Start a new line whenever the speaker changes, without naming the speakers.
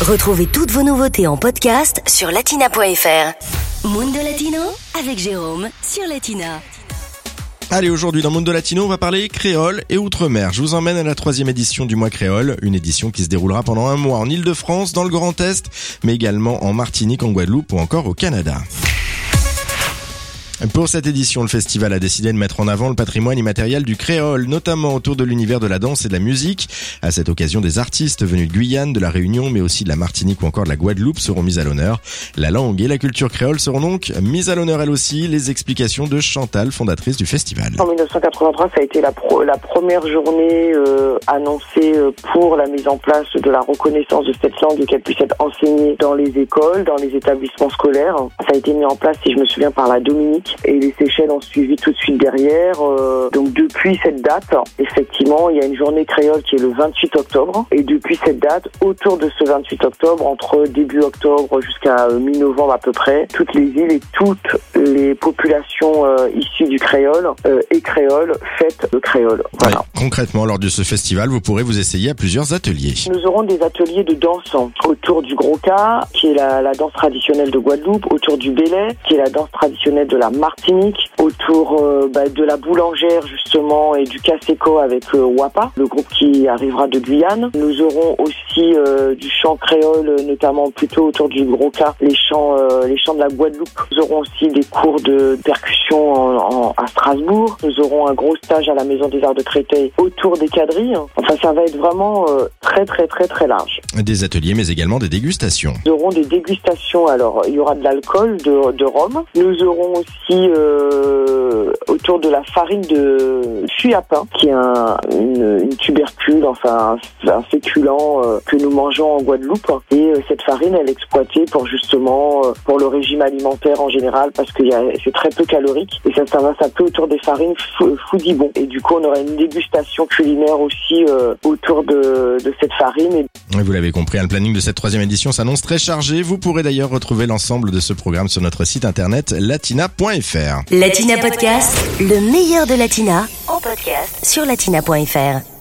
Retrouvez toutes vos nouveautés en podcast sur latina.fr. Mundo Latino avec Jérôme sur Latina.
Allez, aujourd'hui dans Mundo Latino, on va parler créole et outre-mer. Je vous emmène à la troisième édition du mois créole, une édition qui se déroulera pendant un mois en Ile-de-France, dans le Grand Est, mais également en Martinique, en Guadeloupe ou encore au Canada. Pour cette édition, le festival a décidé de mettre en avant le patrimoine immatériel du créole, notamment autour de l'univers de la danse et de la musique. À cette occasion, des artistes venus de Guyane, de la Réunion, mais aussi de la Martinique ou encore de la Guadeloupe seront mis à l'honneur. La langue et la culture créole seront donc mises à l'honneur elles aussi. Les explications de Chantal, fondatrice du festival.
En 1983, ça a été la, première journée euh, annoncée euh, pour la mise en place de la reconnaissance de cette langue et qu'elle puisse être enseignée dans les écoles, dans les établissements scolaires. Ça a été mis en place, si je me souviens, par la Dominique et les Seychelles ont suivi tout de suite derrière. Euh, donc depuis cette date, effectivement, il y a une journée créole qui est le 28 octobre et depuis cette date, autour de ce 28 octobre, entre début octobre jusqu'à euh, mi-novembre à peu près, toutes les îles et toutes les populations euh, issues du créole et créole fêtent le créole.
Voilà. concrètement, lors de ce festival, vous pourrez vous essayer à plusieurs ateliers.
Nous aurons des ateliers de danse autour du gros cas, qui est la, la danse traditionnelle de Guadeloupe, autour du belay, qui est la danse traditionnelle de la Martinique, autour euh, bah, de la boulangère justement et du Caseco avec euh, Wapa, le groupe qui arrivera de Guyane. Nous aurons aussi euh, du chant créole, notamment plutôt autour du gros cas, les chants, les chants de la Guadeloupe. Nous aurons aussi des cours de percussion en, à Strasbourg. Nous aurons un gros stage à la Maison des Arts de Créteil autour des quadrilles. Enfin, ça va être vraiment très très très très large.
Des ateliers, mais également des dégustations.
Nous aurons des dégustations. Alors, il y aura de l'alcool, de, de rhum. Nous aurons aussi euh, autour de la farine de pain qui est un, une, tubercule, enfin un, féculent euh, que nous mangeons en Guadeloupe. Et euh, cette farine, elle est exploitée pour justement pour le régime alimentaire en général parce que c'est très peu calorique et ça, ça va s'appeler autour des farines foodibon. Et du coup, on aura une dégustation culinaire aussi autour de, de cette farine. Et...
Vous l'avez compris, le planning de cette troisième édition s'annonce très chargé. Vous pourrez d'ailleurs retrouver l'ensemble de ce programme sur notre site internet latina.fr.
Latina Podcast, le meilleur de Latina, en podcast sur latina.fr.